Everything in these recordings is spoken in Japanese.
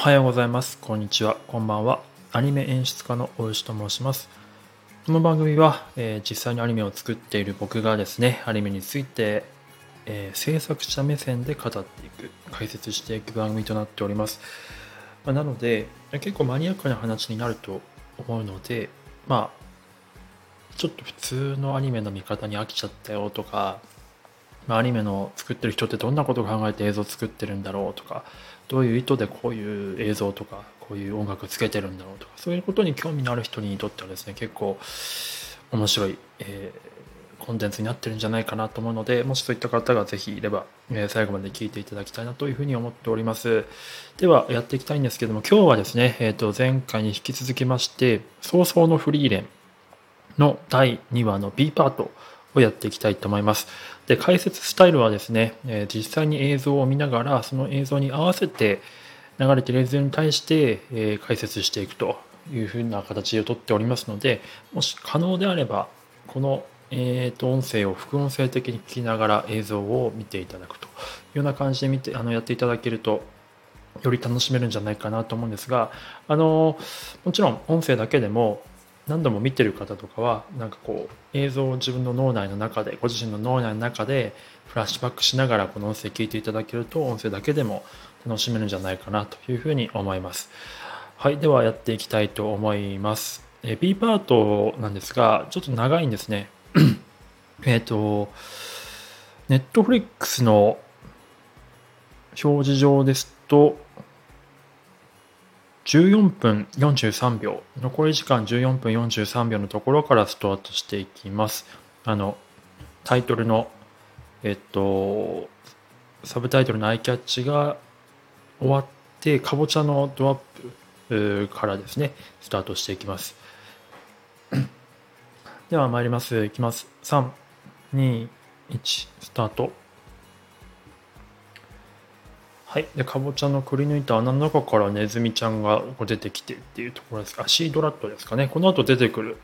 おはようございます。こんにちは。こんばんは。アニメ演出家の大石と申します。この番組は、えー実際にアニメを作っている僕がですね、アニメについて、えー制作者目線で語っていく、解説していく番組となっております。まあなので、結構マニアックな話になると思うので、まあ、ちょっと普通のアニメの見方に飽きちゃったよとか、まあ、アニメの作ってる人ってどんなことを考えて映像作ってるんだろうとかどういう意図でこういう映像とかこういう音楽つけてるんだろうとかそういうことに興味のある人にとってはですね結構面白い、えーコンテンツになってるんじゃないかなと思うのでもしそういった方がぜひいれば、えー最後まで聞いていただきたいなというふうに思っておりますではやっていきたいんですけども今日はですね、えー、と前回に引き続きまして「早々のフリーレン」の第2話の B パートをやっていきたいと思います。で解説スタイルはですね、えー実際に映像を見ながらその映像に合わせて流れている映像に対して、えー解説していくというふうな形をとっておりますのでもし可能であればこの、えーと音声を副音声的に聞きながら映像を見ていただくというような感じで見てあのやっていただけるとより楽しめるんじゃないかなと思うんですがあのもちろん音声だけでも何度も見てる方とかはなんかこう映像を自分の脳内の中でご自身の脳内の中でフラッシュバックしながらこの音声聞いていただけると音声だけでも楽しめるんじゃないかなというふうに思います。はいではやっていきたいと思います。え B パートなんですがちょっと長いんですね。えっと Netflix の表示上ですと14分43秒。残り時間14分43秒のところからスタートしていきます。あのタイトルのえっとサブタイトルのアイキャッチが終わってかぼちゃのドアップからですねスタートしていきます。では参ります。いきます。321スタート。はい。で、かぼちゃのくり抜いた穴の中からネズミちゃんが出てきてっていうところですか。あシードラットですかね。この後出てくる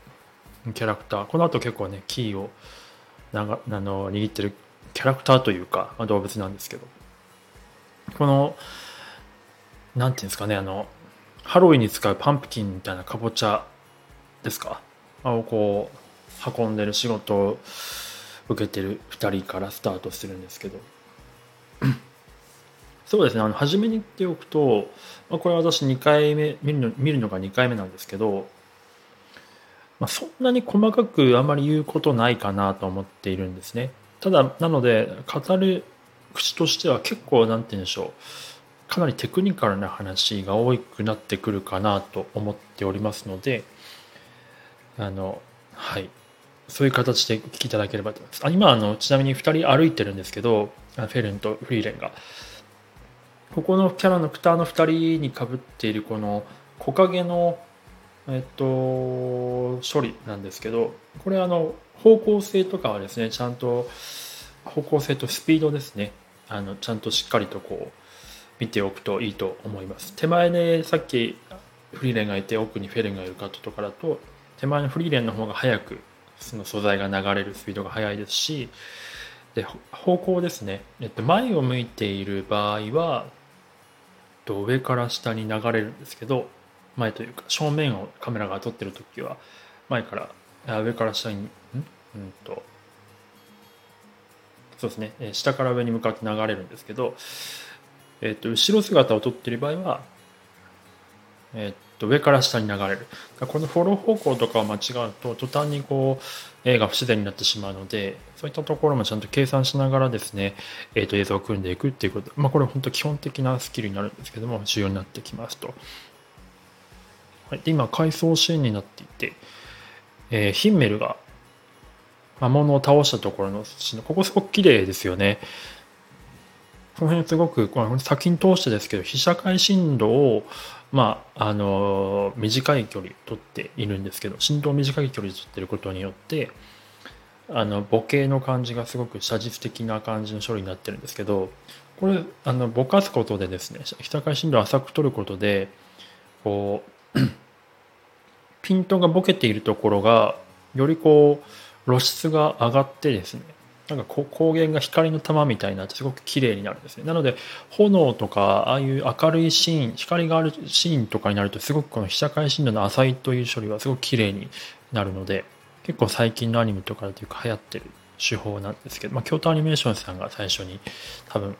キャラクター。この後結構ね、キーをながあの握ってるキャラクターというか、ま、動物なんですけど。この、なんていうんですかね、あの、ハロウィンに使うパンプキンみたいなかぼちゃですか。をこう、運んでる仕事を受けてる2人からスタートするんですけど。そうですね、あの初めに言っておくと、まあ、これは私2回目見るの、見るのが2回目なんですけど、まあ、そんなに細かくあまり言うことないかなと思っているんですね。ただ、なので、語る口としては結構、なんて言うんでしょう、かなりテクニカルな話が多くなってくるかなと思っておりますので、あの、はい。そういう形で聞きいただければと思います。あ今あの、ちなみに2人歩いてるんですけど、フェルンとフリーレンが。ここのキャラのクターの2人にかぶっているこの木陰の、えっと、処理なんですけどこれあの方向性とかはですねちゃんと方向性とスピードですね。あのちゃんとしっかりとこう見ておくといいと思います。手前でさっきフリーレンがいて奥にフェレンがいるカットとかだと手前のフリーレンの方が早くその素材が流れるスピードが速いですしで方向ですね、えっと、前を向いている場合はと上から下に流れるんですけど前というか正面をカメラが撮ってる時は前から上から下にん？うんとそうですね。下から上に向かって流れるんですけど、えーと後ろ姿を撮ってる場合は、えっと上から下に流れるこのフォロー方向とかを間違うと途端にこう映画不自然になってしまうのでそういったところもちゃんと計算しながらですね、えー、と映像を組んでいくっていうこと、まあ、これ本当基本的なスキルになるんですけども重要になってきますと。はい、で今回想シーンになっていて、えーヒンメルが魔物を倒したところのシーンここすごく綺麗ですよね。この辺すごくこの作品通してですけど被写界深度をまああの短い距離取っているんですけど振動を短い距離で取ってることによってあの母系の感じがすごく写実的な感じの処理になってるんですけどこれあのぼかすことでですね被写界深度を浅く取ることでこう ピントがボケているところがよりこう露出が上がってですねなんか光源が光の玉みたいになってすごく綺麗になるんですね。なので炎とかああいう明るいシーン光があるシーンとかになるとすごくこの被写界深度の浅いという処理はすごく綺麗になるので結構最近のアニメとかでいうか流行ってる手法なんですけど、まあ、京都アニメーションさんが最初に多分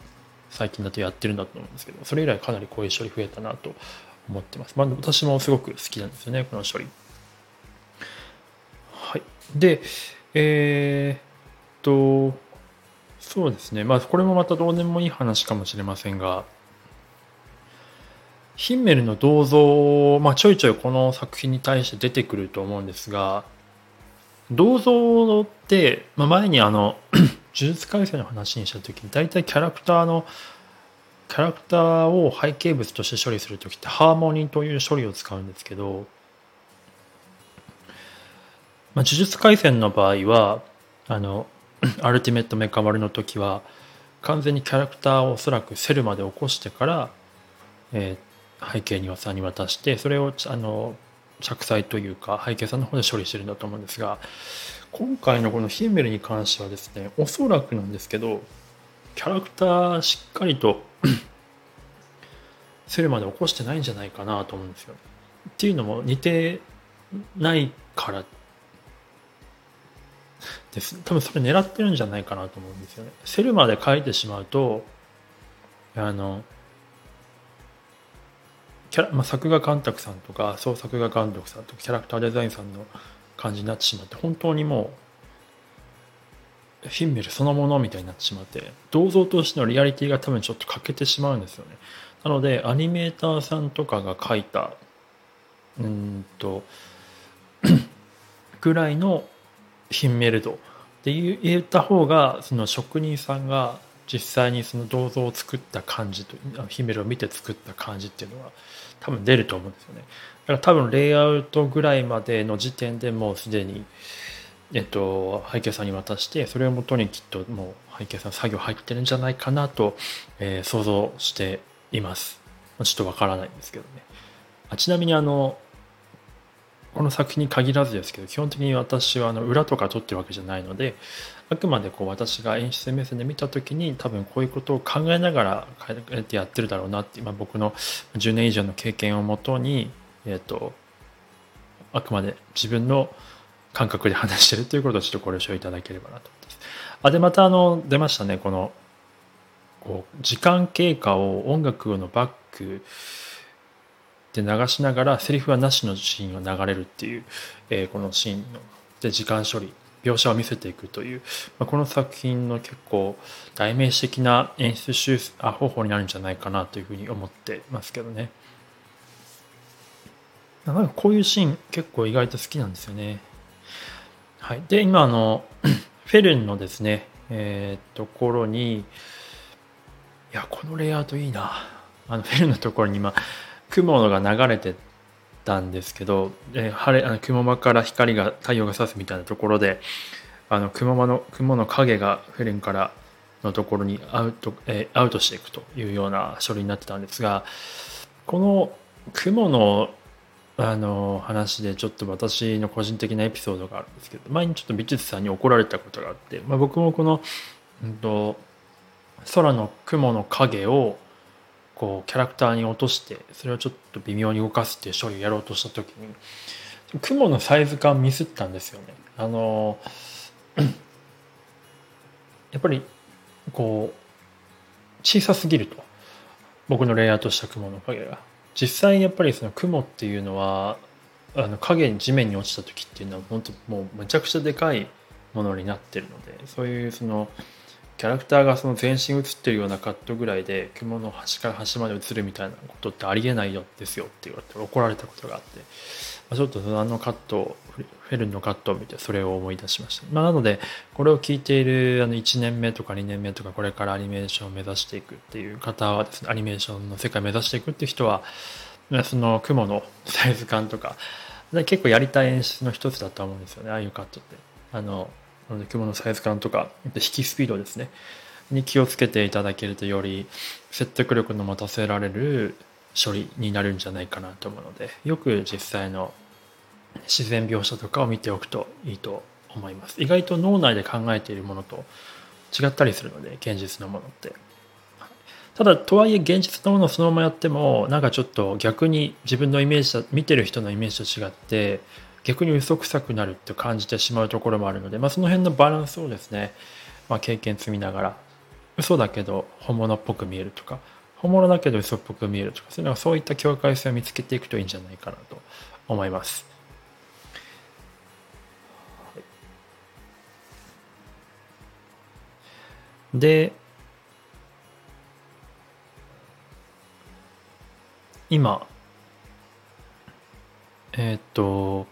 最近だとやってるんだと思うんですけどそれ以来かなりこういう処理増えたなと思ってます、まあ、私もすごく好きなんですよねこの処理。はい。でえー、とそうですね。まあこれもまたどうでもいい話かもしれませんがヒンメルの銅像、まあ、ちょいちょいこの作品に対して出てくると思うんですが銅像って、まあ、前にあの 呪術改正の話にした時に大体キャラクターのキャラクターを背景物として処理する時ってハーモニーという処理を使うんですけど、まあ、呪術廻戦の場合はあのアルティメットメカ丸の時は完全にキャラクターをおそらくセルまで起こしてから、えー、背景にはさんに渡してそれをあの着彩というか背景さんの方で処理してるんだと思うんですが今回のこのヒンメルに関してはですねおそらくなんですけどキャラクターしっかりとセルまで起こしてないんじゃないかなと思うんですよ。っていうのも似てないからです多分それ狙ってるんじゃないかなと思うんですよね。セルまで書いてしまうとあのキャラ、まあ、作画監督さんとか創作画監督さんとかキャラクターデザインさんの感じになってしまって本当にもうフィンメルそのものみたいになってしまって銅像としてのリアリティが多分ちょっと欠けてしまうんですよねなのでアニメーターさんとかが描いたうんと ぐらいのヒンメルドって言った方がその職人さんが実際にその銅像を作った感じとヒメルを見て作った感じっていうのは多分出ると思うんですよね。だから多分レイアウトぐらいまでの時点でもうすでにえっと背景さんに渡してそれをもとにきっともう背景さん作業入ってるんじゃないかなと、えー、想像しています。ちょっとわからないんですけどね。あちなみにあのこの作品に限らずですけど基本的に私はあの裏とか撮ってるわけじゃないのであくまでこう私が演出目線で見た時に多分こういうことを考えながらやってるだろうなって今僕の10年以上の経験をもとに、えーと、あくまで自分の感覚で話してるということをちょっとご了承いただければなと思います。あでまたあの出ましたねこのこう時間経過を音楽のバックで流しながらセリフはなしのシーンが流れるっていう、えー、このシーンので時間処理描写を見せていくという、まあ、この作品の結構代名詞的な演出手あ方法になるんじゃないかなというふうに思ってますけどね。なんかこういうシーン結構意外と好きなんですよね。はい。で、今あの、フェルンのですね、えー、ところに、いや、このレイアウトいいな。あの、フェルンのところに今、雲が流れてたんですけど、え、晴れあの雲間から光が太陽が差すみたいなところであの雲間の雲の影がフェレンからのところにアウト,、え、アウトしていくというような処理になってたんですがこの雲のあの話でちょっと私の個人的なエピソードがあるんですけど前にちょっと美術さんに怒られたことがあって、まあ、僕もこの、うんと空の雲の影をこうキャラクターに落としてそれをちょっと微妙に動かすっていう処理をやろうとした時に雲のサイズ感ミスったんですよね。あの やっぱりこう小さすぎると僕のレイアウトした雲の影が実際やっぱりその雲っていうのはあの影に地面に落ちた時っていうのは本当もうめちゃくちゃでかいものになってるのでそういうそのキャラクターがその全身映ってるようなカットぐらいで雲の端から端まで映るみたいなことってありえないよですよって言われて怒られたことがあって、まあ、ちょっとあのカットフェルンのカットを見てそれを思い出しました、まあ、なのでこれを聞いているあの1年目とか2年目とかこれからアニメーションを目指していくっていう方はですねアニメーションの世界を目指していくっていう人はその雲のサイズ感とか結構やりたい演出の一つだと思うんですよねああいうカットって。あのなので雲のサイズ感とか引きスピードですね。に気をつけていただけるとより説得力の持たせられる処理になるんじゃないかなと思うのでよく実際の自然描写とかを見ておくといいと思います。意外と脳内で考えているものと違ったりするので現実のものって。ただとはいえ現実のものをそのままやってもなんかちょっと逆に自分のイメージ見てる人のイメージと違って逆に嘘くさくなるって感じてしまうところもあるので、まあ、その辺のバランスをですね、まあ、経験積みながら嘘だけど本物っぽく見えるとか本物だけど嘘っぽく見えるとかそういうのはそういった境界線を見つけていくといいんじゃないかなと思います。で今えっ、と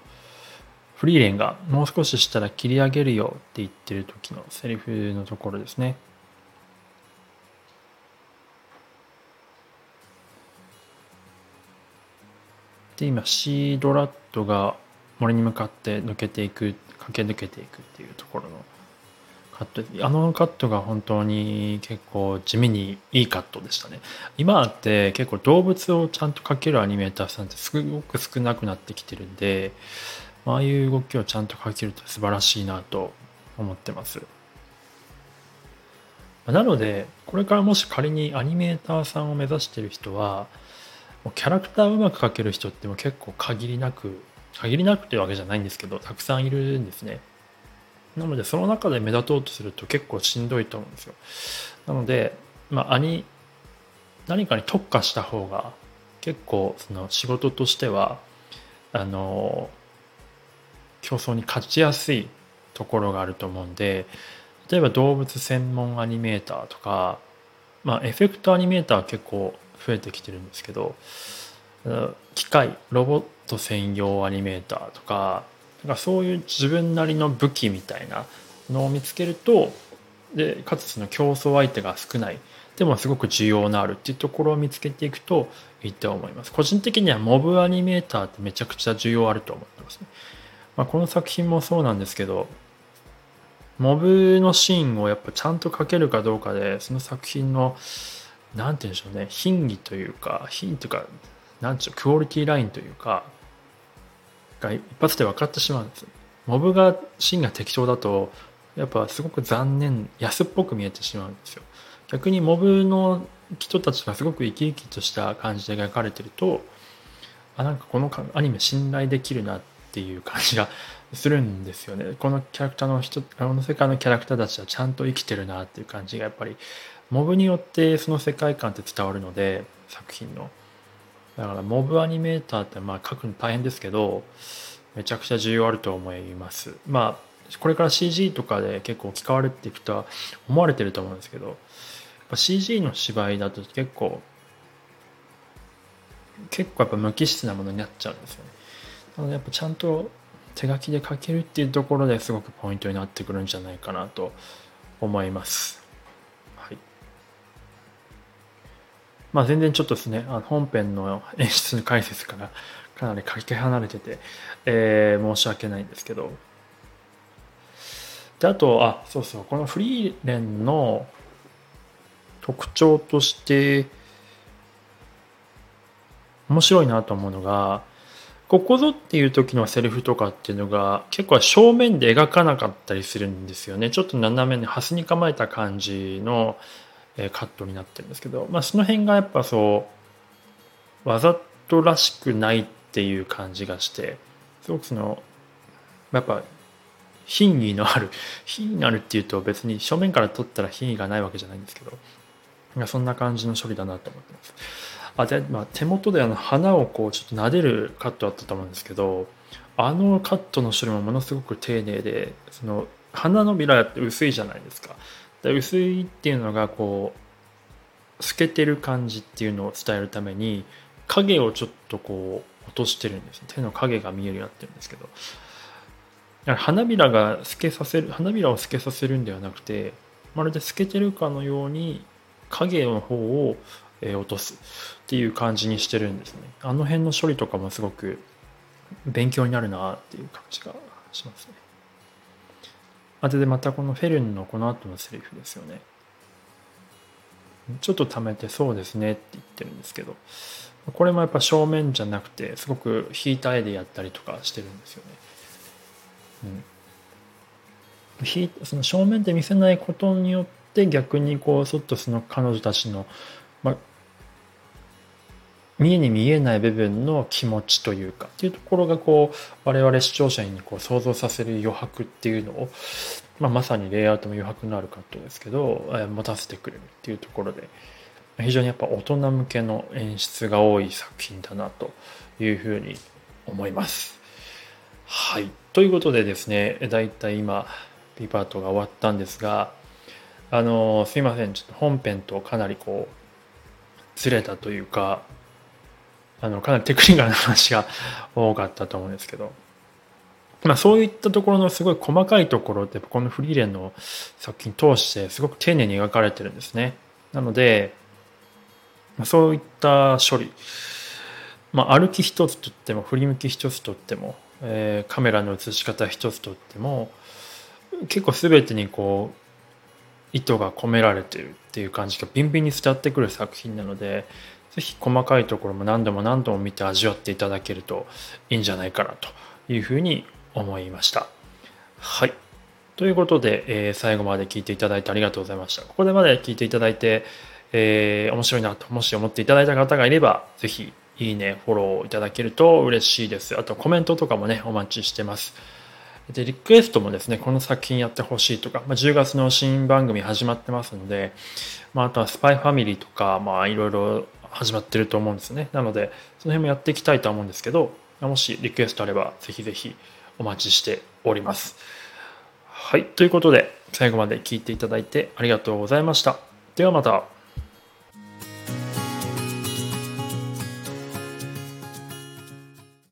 フリーレンがもう少ししたら切り上げるよって言ってる時のセリフのところですね。で今シードラットが森に向かって抜けていく駆け抜けていくっていうところのカットあのカットが本当に結構地味にいいカットでしたね今って結構動物をちゃんと描けるアニメーターさんってすごく少なくなってきてるんでああいう動きをちゃんと描けると素晴らしいなと思ってます。なのでこれからもし仮にアニメーターさんを目指してる人はキャラクターをうまく描ける人っても結構限りなく限りなくというわけじゃないんですけどたくさんいるんですね。なのでその中で目立とうとすると結構しんどいと思うんですよ。なのでまあアニ何かに特化した方が結構その仕事としてはあの競争に勝ちやすいところがあると思うんで例えば動物専門アニメーターとかまあエフェクトアニメーターは結構増えてきてるんですけど機械ロボット専用アニメーターとかなんかそういう自分なりの武器みたいなのを見つけるとでかつその競争相手が少ない。でもすごく需要のあるっていうところを見つけていくといいと思います。個人的にはモブアニメーターってめちゃくちゃ需要あると思ってますね、まあ、この作品もそうなんですけどモブのシーンをやっぱちゃんと描けるかどうかでその作品の何て言うんでしょうね品位というか品というか何て言うクオリティラインというかが一発で分かってしまうんですモブが芯が適当だとやっぱすごく残念安っぽく見えてしまうんですよ。逆にモブの人たちがすごく生き生きとした感じで描かれてるとあなんかこのアニメ信頼できるなってていう感じがするんですよね。このキャラクターの人この世界のキャラクターたちはちゃんと生きてるなっていう感じがやっぱりモブによってその世界観って伝わるので作品の。だからモブアニメーターってまあ書くの大変ですけどめちゃくちゃ重要あると思います。まあこれから CG とかで結構置き換わるっていくとは思われてると思うんですけど CG の芝居だと結構結構やっぱ無機質なものになっちゃうんですよね。なのやっぱちゃんと手書きで書けるっていうところですごくポイントになってくるんじゃないかなと思いますはいまあ、全然ちょっとですね、あの本編の演出解説から かなりかけ離れてて、えー、申し訳ないんですけど。で、あと、あ、そうそう、このフリーレンの特徴として、面白いなと思うのが、ここぞっていう時のセリフとかっていうのが結構正面で描かなかったりするんですよね。ちょっと斜めにハスに構えた感じのカットになってるんですけど、まあ、その辺がやっぱそうわざとらしくないっていう感じがしてすごくそのやっぱ品位のある 品位のあるっていうと別に正面から撮ったら品位がないわけじゃないんですけどそんな感じの処理だなと思ってます。あで、まあ、手元であの花をこうちょっと撫でるカットあったと思うんですけどあのカットの処理もものすごく丁寧でその花のビラって薄いじゃないですか。薄いっていうのがこう透けてる感じっていうのを伝えるために影をちょっとこう落としてるんです手の影が見えるようになってるんですけど。花びらが透けさせる花びらを透けさせるんではなくてまるで透けてるかのように影の方を落とす。っていう感じにしてるんですね。あの辺の処理とかもすごく勉強になるなっていう感じがしますね。あでまたこのフェルンのこの後のセリフですよね。ちょっと貯めてそうですねって言ってるんですけど。これもやっぱ正面じゃなくてすごく引いた絵でやったりとかしてるんですよね。うん。その正面で見せないことによって逆にこうちょっとその彼女たちの、まあ、見えに見えない部分の気持ちというかっていうところがこう我々視聴者にこう想像させる余白っていうのを、まあ、まさにレイアウトも余白のあるカットですけど、え持たせてくれるっていうところで非常にやっぱ大人向けの演出が多い作品だなというふうに思います。はい。ということでですね、だいたい今 B パートが終わったんですが、あのすいません、ちょっと本編とかなりこう、ずれたというか、あの、かなりテクニカルな話が多かったと思うんですけど、まあそういったところのすごい細かいところってこのフリーレンの作品通してすごく丁寧に描かれてるんですね。なので、そういった処理、まあ、歩き一つとっても振り向き一つとっても、えー、カメラの写し方一つとっても結構全てにこう意図が込められてるっていう感じがビンビンに伝わってくる作品なので是非細かいところも何度も何度も見て味わっていただけるといいんじゃないかなというふうに思いました。はい。ということで、えー、最後まで聞いていただいてありがとうございました。ここでまで聞いていただいて、えー、面白いなと、もし思っていただいた方がいれば、ぜひ、いいね、フォローいただけると嬉しいです。あと、コメントとかもね、お待ちしてます。で、リクエストもですね、この作品やってほしいとか、まあ、10月の新番組始まってますので、まあ、あとはスパイファミリーとか、まあ、いろいろ始まってると思うんですね。なので、その辺もやっていきたいと思うんですけど、もしリクエストあれば、ぜひぜひお待ちしております。はい。ということで、最後まで聞いていただいてありがとうございました。ではまた。